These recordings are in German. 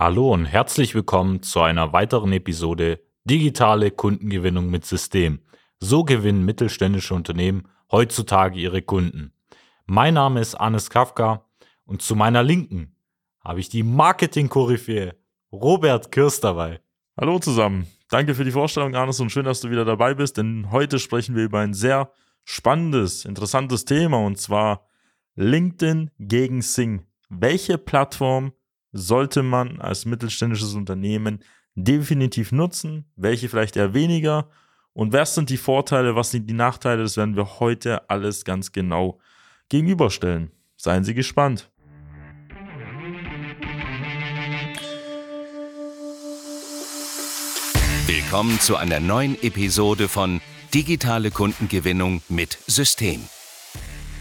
Hallo und herzlich willkommen zu einer weiteren Episode Digitale Kundengewinnung mit System. So gewinnen mittelständische Unternehmen heutzutage ihre Kunden. Mein Name ist Anis Kafka und zu meiner Linken habe ich die Marketing-Koryphäe Robert Kirst dabei. Hallo zusammen. Danke für die Vorstellung, Anis, und schön, dass du wieder dabei bist, denn heute sprechen wir über ein sehr spannendes, interessantes Thema und zwar LinkedIn gegen Sing. Welche Plattform sollte man als mittelständisches Unternehmen definitiv nutzen, welche vielleicht eher weniger und was sind die Vorteile, was sind die Nachteile, das werden wir heute alles ganz genau gegenüberstellen. Seien Sie gespannt. Willkommen zu einer neuen Episode von Digitale Kundengewinnung mit System.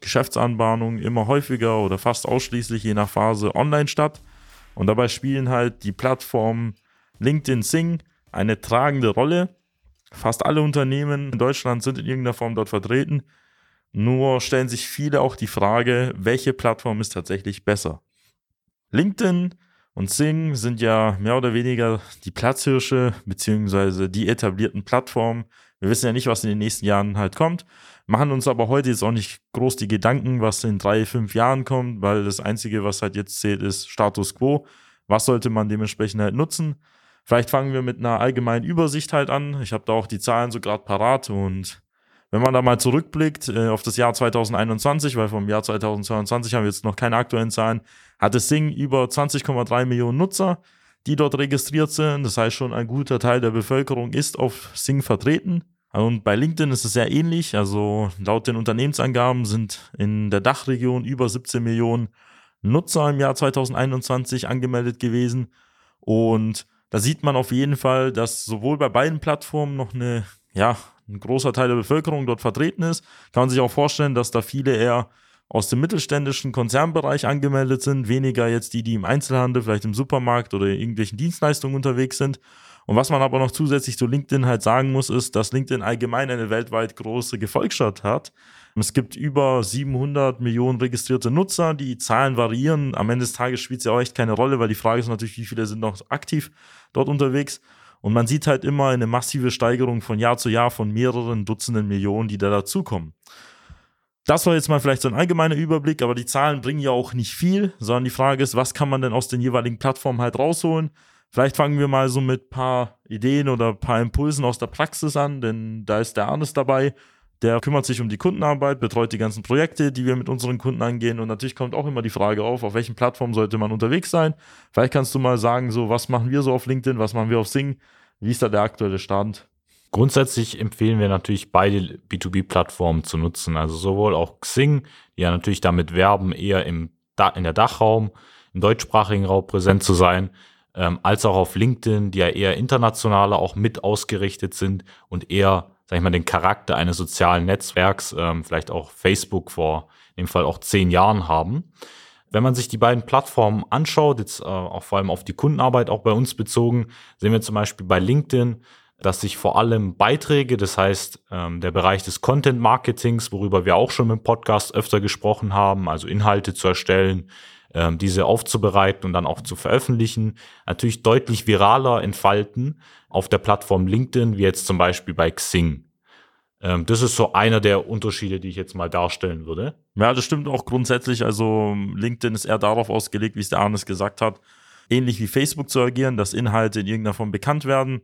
Geschäftsanbahnung immer häufiger oder fast ausschließlich je nach Phase online statt. Und dabei spielen halt die Plattformen LinkedIn Sing eine tragende Rolle. Fast alle Unternehmen in Deutschland sind in irgendeiner Form dort vertreten. Nur stellen sich viele auch die Frage, welche Plattform ist tatsächlich besser. LinkedIn und Sing sind ja mehr oder weniger die Platzhirsche beziehungsweise die etablierten Plattformen. Wir wissen ja nicht, was in den nächsten Jahren halt kommt machen uns aber heute jetzt auch nicht groß die Gedanken, was in drei, fünf Jahren kommt, weil das Einzige, was halt jetzt zählt, ist Status quo. Was sollte man dementsprechend halt nutzen? Vielleicht fangen wir mit einer allgemeinen Übersicht halt an. Ich habe da auch die Zahlen so gerade parat und wenn man da mal zurückblickt äh, auf das Jahr 2021, weil vom Jahr 2022 haben wir jetzt noch keine aktuellen Zahlen, hatte Sing über 20,3 Millionen Nutzer, die dort registriert sind. Das heißt schon, ein guter Teil der Bevölkerung ist auf Sing vertreten. Und bei LinkedIn ist es sehr ähnlich. Also laut den Unternehmensangaben sind in der Dachregion über 17 Millionen Nutzer im Jahr 2021 angemeldet gewesen. Und da sieht man auf jeden Fall, dass sowohl bei beiden Plattformen noch eine, ja, ein großer Teil der Bevölkerung dort vertreten ist. Kann man sich auch vorstellen, dass da viele eher aus dem mittelständischen Konzernbereich angemeldet sind, weniger jetzt die, die im Einzelhandel, vielleicht im Supermarkt oder irgendwelchen Dienstleistungen unterwegs sind. Und was man aber noch zusätzlich zu LinkedIn halt sagen muss, ist, dass LinkedIn allgemein eine weltweit große Gefolgschaft hat. Es gibt über 700 Millionen registrierte Nutzer. Die Zahlen variieren. Am Ende des Tages spielt es ja auch echt keine Rolle, weil die Frage ist natürlich, wie viele sind noch aktiv dort unterwegs. Und man sieht halt immer eine massive Steigerung von Jahr zu Jahr von mehreren Dutzenden Millionen, die da dazukommen. Das war jetzt mal vielleicht so ein allgemeiner Überblick, aber die Zahlen bringen ja auch nicht viel, sondern die Frage ist, was kann man denn aus den jeweiligen Plattformen halt rausholen? Vielleicht fangen wir mal so mit ein paar Ideen oder ein paar Impulsen aus der Praxis an, denn da ist der Arnes dabei. Der kümmert sich um die Kundenarbeit, betreut die ganzen Projekte, die wir mit unseren Kunden angehen. Und natürlich kommt auch immer die Frage auf, auf welchen Plattformen sollte man unterwegs sein. Vielleicht kannst du mal sagen, so, was machen wir so auf LinkedIn, was machen wir auf Sing? Wie ist da der aktuelle Stand? Grundsätzlich empfehlen wir natürlich beide B2B-Plattformen zu nutzen. Also sowohl auch Xing, die ja natürlich damit werben, eher im, in der Dachraum, im deutschsprachigen Raum präsent zu sein, ähm, als auch auf LinkedIn, die ja eher internationaler auch mit ausgerichtet sind und eher, sag ich mal, den Charakter eines sozialen Netzwerks, ähm, vielleicht auch Facebook vor dem Fall auch zehn Jahren haben. Wenn man sich die beiden Plattformen anschaut, jetzt äh, auch vor allem auf die Kundenarbeit auch bei uns bezogen, sehen wir zum Beispiel bei LinkedIn, dass sich vor allem Beiträge, das heißt ähm, der Bereich des Content Marketings, worüber wir auch schon im Podcast öfter gesprochen haben, also Inhalte zu erstellen, ähm, diese aufzubereiten und dann auch zu veröffentlichen, natürlich deutlich viraler entfalten auf der Plattform LinkedIn, wie jetzt zum Beispiel bei Xing. Ähm, das ist so einer der Unterschiede, die ich jetzt mal darstellen würde. Ja, das stimmt auch grundsätzlich. Also LinkedIn ist eher darauf ausgelegt, wie es der Arnes gesagt hat, ähnlich wie Facebook zu agieren, dass Inhalte in irgendeiner Form bekannt werden.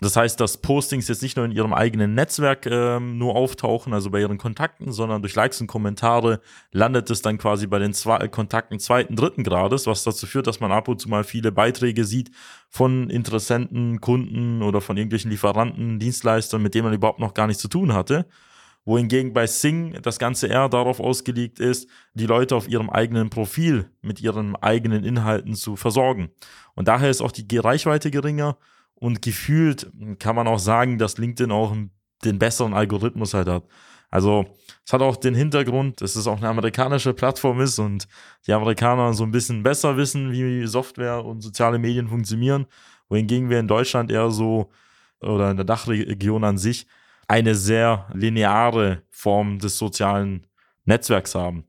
Das heißt, dass Postings jetzt nicht nur in ihrem eigenen Netzwerk ähm, nur auftauchen, also bei ihren Kontakten, sondern durch Likes und Kommentare landet es dann quasi bei den zwei Kontakten zweiten, dritten Grades, was dazu führt, dass man ab und zu mal viele Beiträge sieht von Interessenten, Kunden oder von irgendwelchen Lieferanten, Dienstleistern, mit denen man überhaupt noch gar nichts zu tun hatte wohingegen bei Sing das Ganze eher darauf ausgelegt ist, die Leute auf ihrem eigenen Profil mit ihren eigenen Inhalten zu versorgen. Und daher ist auch die Reichweite geringer und gefühlt kann man auch sagen, dass LinkedIn auch den besseren Algorithmus halt hat. Also es hat auch den Hintergrund, dass es auch eine amerikanische Plattform ist und die Amerikaner so ein bisschen besser wissen, wie Software und soziale Medien funktionieren, wohingegen wir in Deutschland eher so oder in der Dachregion an sich eine sehr lineare Form des sozialen Netzwerks haben.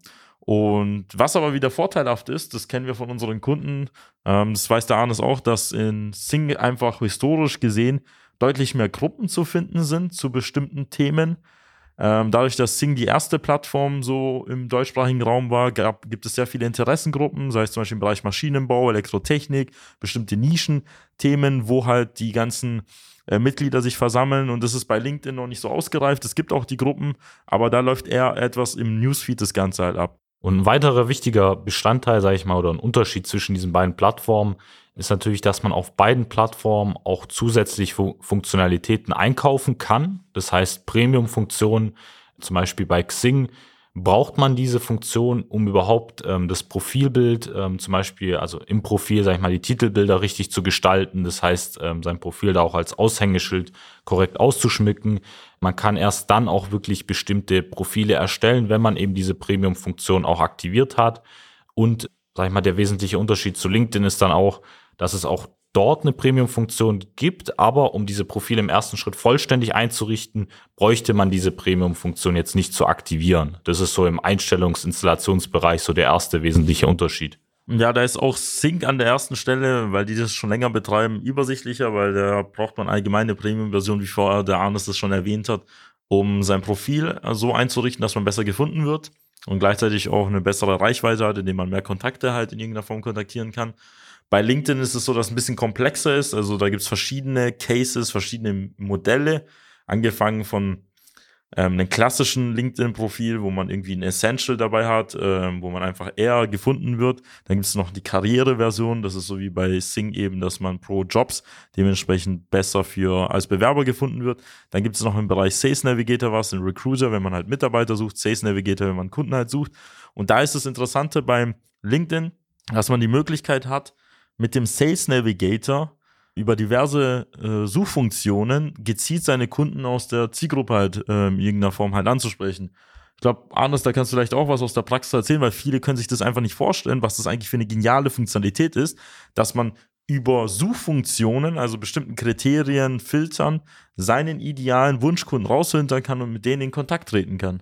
Und was aber wieder vorteilhaft ist, das kennen wir von unseren Kunden, ähm, das weiß der Arnes auch, dass in Sing einfach historisch gesehen deutlich mehr Gruppen zu finden sind zu bestimmten Themen. Ähm, dadurch, dass Sing die erste Plattform so im deutschsprachigen Raum war, gab, gibt es sehr viele Interessengruppen, sei es zum Beispiel im Bereich Maschinenbau, Elektrotechnik, bestimmte Nischenthemen, wo halt die ganzen äh, Mitglieder sich versammeln und das ist bei LinkedIn noch nicht so ausgereift. Es gibt auch die Gruppen, aber da läuft eher etwas im Newsfeed das Ganze halt ab. Und ein weiterer wichtiger Bestandteil, sage ich mal, oder ein Unterschied zwischen diesen beiden Plattformen ist natürlich, dass man auf beiden Plattformen auch zusätzlich Funktionalitäten einkaufen kann. Das heißt, Premium-Funktionen, zum Beispiel bei Xing, braucht man diese Funktion, um überhaupt ähm, das Profilbild, ähm, zum Beispiel, also im Profil, sag ich mal, die Titelbilder richtig zu gestalten. Das heißt, ähm, sein Profil da auch als Aushängeschild korrekt auszuschmücken. Man kann erst dann auch wirklich bestimmte Profile erstellen, wenn man eben diese Premium-Funktion auch aktiviert hat. Und, sag ich mal, der wesentliche Unterschied zu LinkedIn ist dann auch, dass es auch dort eine Premium-Funktion gibt, aber um diese Profile im ersten Schritt vollständig einzurichten, bräuchte man diese Premium-Funktion jetzt nicht zu aktivieren. Das ist so im Einstellungsinstallationsbereich so der erste wesentliche Unterschied. Ja, da ist auch Sync an der ersten Stelle, weil die das schon länger betreiben, übersichtlicher, weil da braucht man allgemeine Premium-Version, wie vorher der Arnes das schon erwähnt hat, um sein Profil so einzurichten, dass man besser gefunden wird und gleichzeitig auch eine bessere Reichweite hat, indem man mehr Kontakte halt in irgendeiner Form kontaktieren kann. Bei LinkedIn ist es so, dass es ein bisschen komplexer ist. Also da gibt es verschiedene Cases, verschiedene Modelle, angefangen von ähm, einem klassischen LinkedIn-Profil, wo man irgendwie ein Essential dabei hat, ähm, wo man einfach eher gefunden wird. Dann gibt es noch die Karriere-Version, das ist so wie bei Sing eben, dass man pro Jobs dementsprechend besser für als Bewerber gefunden wird. Dann gibt es noch im Bereich Sales Navigator was, ein Recruiter, wenn man halt Mitarbeiter sucht, Sales Navigator, wenn man Kunden halt sucht. Und da ist das Interessante beim LinkedIn, dass man die Möglichkeit hat, mit dem Sales Navigator über diverse äh, Suchfunktionen gezielt seine Kunden aus der Zielgruppe halt äh, in irgendeiner Form halt anzusprechen. Ich glaube, Arnes, da kannst du vielleicht auch was aus der Praxis erzählen, weil viele können sich das einfach nicht vorstellen, was das eigentlich für eine geniale Funktionalität ist, dass man über Suchfunktionen, also bestimmten Kriterien, Filtern, seinen idealen Wunschkunden rausfiltern kann und mit denen in Kontakt treten kann.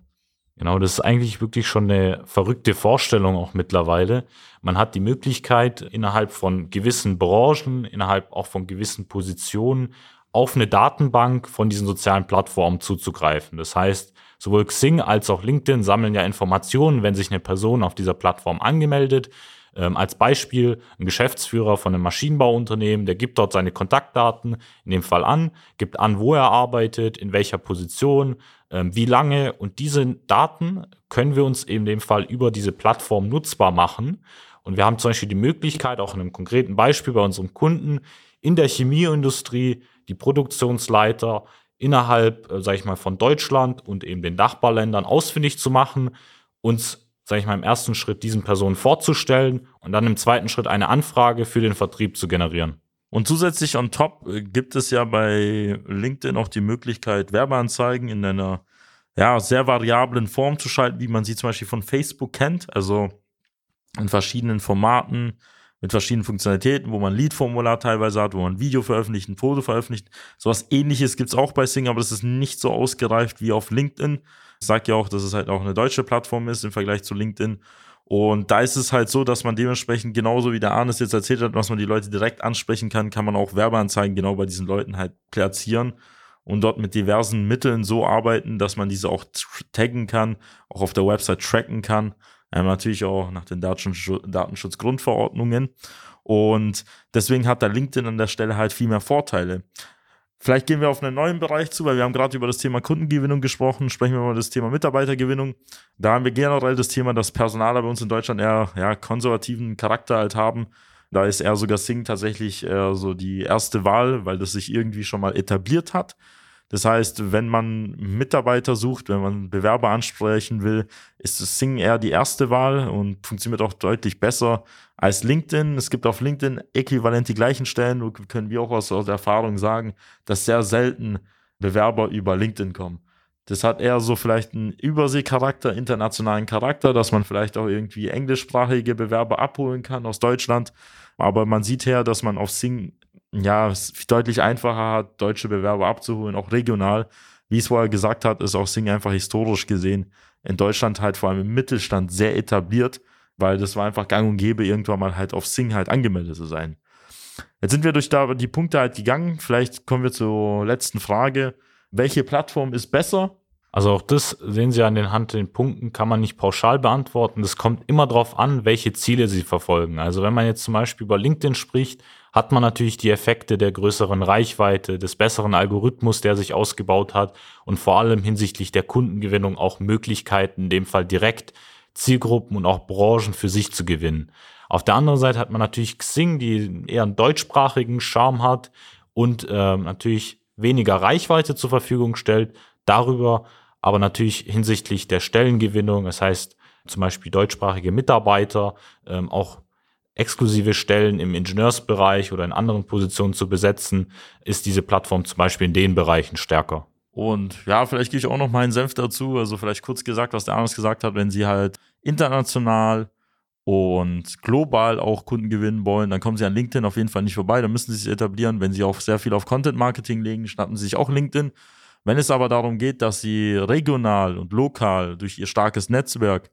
Genau, das ist eigentlich wirklich schon eine verrückte Vorstellung auch mittlerweile. Man hat die Möglichkeit, innerhalb von gewissen Branchen, innerhalb auch von gewissen Positionen auf eine Datenbank von diesen sozialen Plattformen zuzugreifen. Das heißt, sowohl Xing als auch LinkedIn sammeln ja Informationen, wenn sich eine Person auf dieser Plattform angemeldet. Ähm, als Beispiel ein Geschäftsführer von einem Maschinenbauunternehmen, der gibt dort seine Kontaktdaten in dem Fall an, gibt an, wo er arbeitet, in welcher Position, wie lange und diese Daten können wir uns in dem Fall über diese Plattform nutzbar machen. Und wir haben zum Beispiel die Möglichkeit, auch in einem konkreten Beispiel bei unserem Kunden in der Chemieindustrie die Produktionsleiter innerhalb, äh, sage ich mal, von Deutschland und eben den Nachbarländern ausfindig zu machen, uns, sage ich mal, im ersten Schritt diesen Personen vorzustellen und dann im zweiten Schritt eine Anfrage für den Vertrieb zu generieren. Und zusätzlich on top äh, gibt es ja bei LinkedIn auch die Möglichkeit, Werbeanzeigen in einer ja, sehr variablen Form zu schalten, wie man sie zum Beispiel von Facebook kennt. Also in verschiedenen Formaten, mit verschiedenen Funktionalitäten, wo man Lead-Formular teilweise hat, wo man ein Video veröffentlicht, ein Foto veröffentlicht. Sowas ähnliches gibt es auch bei Sing, aber das ist nicht so ausgereift wie auf LinkedIn. Ich sage ja auch, dass es halt auch eine deutsche Plattform ist im Vergleich zu LinkedIn. Und da ist es halt so, dass man dementsprechend genauso wie der Arnes jetzt erzählt hat, dass man die Leute direkt ansprechen kann, kann man auch Werbeanzeigen genau bei diesen Leuten halt platzieren und dort mit diversen Mitteln so arbeiten, dass man diese auch taggen kann, auch auf der Website tracken kann. Ähm, natürlich auch nach den Datenschutz Datenschutzgrundverordnungen. Und deswegen hat da LinkedIn an der Stelle halt viel mehr Vorteile. Vielleicht gehen wir auf einen neuen Bereich zu, weil wir haben gerade über das Thema Kundengewinnung gesprochen. Sprechen wir mal über das Thema Mitarbeitergewinnung. Da haben wir generell das Thema, dass Personaler bei uns in Deutschland eher ja, konservativen Charakter halt haben. Da ist eher sogar Sing tatsächlich eher so die erste Wahl, weil das sich irgendwie schon mal etabliert hat. Das heißt, wenn man Mitarbeiter sucht, wenn man Bewerber ansprechen will, ist Sing eher die erste Wahl und funktioniert auch deutlich besser als LinkedIn. Es gibt auf LinkedIn äquivalent die gleichen Stellen, können wir auch aus, aus Erfahrung sagen, dass sehr selten Bewerber über LinkedIn kommen. Das hat eher so vielleicht einen Überseecharakter, internationalen Charakter, dass man vielleicht auch irgendwie englischsprachige Bewerber abholen kann aus Deutschland. Aber man sieht her, dass man auf Sing ja, es deutlich einfacher hat, deutsche Bewerber abzuholen, auch regional. Wie es vorher gesagt hat, ist auch Sing einfach historisch gesehen in Deutschland halt vor allem im Mittelstand sehr etabliert, weil das war einfach gang und gäbe, irgendwann mal halt auf Sing halt angemeldet zu sein. Jetzt sind wir durch da die Punkte halt gegangen. Vielleicht kommen wir zur letzten Frage. Welche Plattform ist besser? Also auch das sehen Sie an den Hand den Punkten, kann man nicht pauschal beantworten. Das kommt immer darauf an, welche Ziele Sie verfolgen. Also wenn man jetzt zum Beispiel über LinkedIn spricht, hat man natürlich die Effekte der größeren Reichweite, des besseren Algorithmus, der sich ausgebaut hat und vor allem hinsichtlich der Kundengewinnung auch Möglichkeiten, in dem Fall direkt Zielgruppen und auch Branchen für sich zu gewinnen. Auf der anderen Seite hat man natürlich Xing, die eher einen deutschsprachigen Charme hat und äh, natürlich weniger Reichweite zur Verfügung stellt, darüber aber natürlich hinsichtlich der Stellengewinnung, das heißt zum Beispiel deutschsprachige Mitarbeiter, ähm, auch exklusive Stellen im Ingenieursbereich oder in anderen Positionen zu besetzen, ist diese Plattform zum Beispiel in den Bereichen stärker. Und ja, vielleicht gehe ich auch noch meinen Senf dazu. Also vielleicht kurz gesagt, was der Arnes gesagt hat, wenn Sie halt international und global auch Kunden gewinnen wollen, dann kommen Sie an LinkedIn auf jeden Fall nicht vorbei. Da müssen Sie sich etablieren. Wenn Sie auch sehr viel auf Content Marketing legen, schnappen Sie sich auch LinkedIn. Wenn es aber darum geht, dass Sie regional und lokal durch Ihr starkes Netzwerk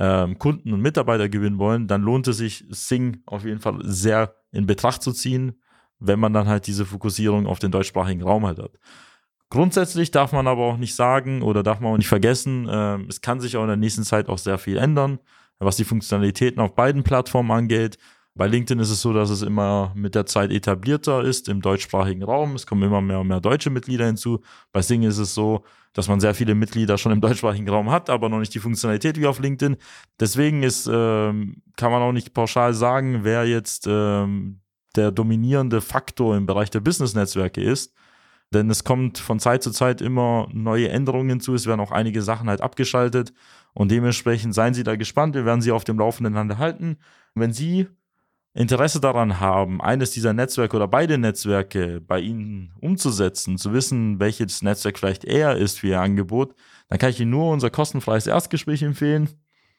ähm, Kunden und Mitarbeiter gewinnen wollen, dann lohnt es sich, Sing auf jeden Fall sehr in Betracht zu ziehen, wenn man dann halt diese Fokussierung auf den deutschsprachigen Raum halt hat. Grundsätzlich darf man aber auch nicht sagen oder darf man auch nicht vergessen, äh, es kann sich auch in der nächsten Zeit auch sehr viel ändern, was die Funktionalitäten auf beiden Plattformen angeht. Bei LinkedIn ist es so, dass es immer mit der Zeit etablierter ist im deutschsprachigen Raum. Es kommen immer mehr und mehr deutsche Mitglieder hinzu. Bei Sing ist es so, dass man sehr viele Mitglieder schon im deutschsprachigen Raum hat, aber noch nicht die Funktionalität wie auf LinkedIn. Deswegen ist, ähm, kann man auch nicht pauschal sagen, wer jetzt ähm, der dominierende Faktor im Bereich der Business-Netzwerke ist. Denn es kommt von Zeit zu Zeit immer neue Änderungen hinzu. Es werden auch einige Sachen halt abgeschaltet. Und dementsprechend seien Sie da gespannt. Wir werden Sie auf dem Laufenden Hand halten. Wenn Sie Interesse daran haben, eines dieser Netzwerke oder beide Netzwerke bei Ihnen umzusetzen, zu wissen, welches Netzwerk vielleicht eher ist für Ihr Angebot, dann kann ich Ihnen nur unser kostenfreies Erstgespräch empfehlen.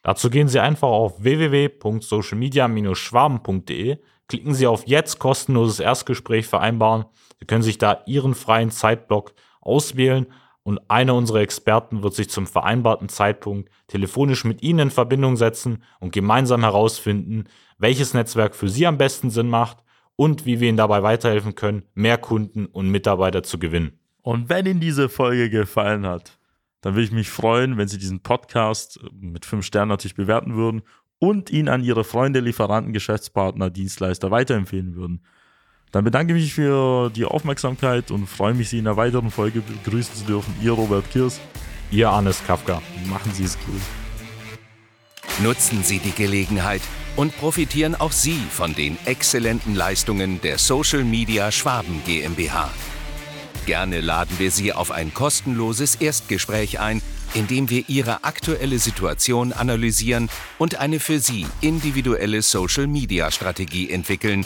Dazu gehen Sie einfach auf www.socialmedia-schwaben.de, klicken Sie auf Jetzt kostenloses Erstgespräch vereinbaren. Sie können sich da Ihren freien Zeitblock auswählen und einer unserer Experten wird sich zum vereinbarten Zeitpunkt telefonisch mit Ihnen in Verbindung setzen und gemeinsam herausfinden, welches Netzwerk für Sie am besten Sinn macht und wie wir Ihnen dabei weiterhelfen können, mehr Kunden und Mitarbeiter zu gewinnen. Und wenn Ihnen diese Folge gefallen hat, dann würde ich mich freuen, wenn Sie diesen Podcast mit fünf Sternen natürlich bewerten würden und ihn an Ihre Freunde, Lieferanten, Geschäftspartner, Dienstleister weiterempfehlen würden. Dann bedanke ich mich für die Aufmerksamkeit und freue mich, Sie in einer weiteren Folge begrüßen zu dürfen. Ihr Robert Kirs. Ihr Hannes Kafka. Machen Sie es gut. Nutzen Sie die Gelegenheit und profitieren auch Sie von den exzellenten Leistungen der Social Media Schwaben GmbH. Gerne laden wir Sie auf ein kostenloses Erstgespräch ein, in dem wir Ihre aktuelle Situation analysieren und eine für Sie individuelle Social Media Strategie entwickeln,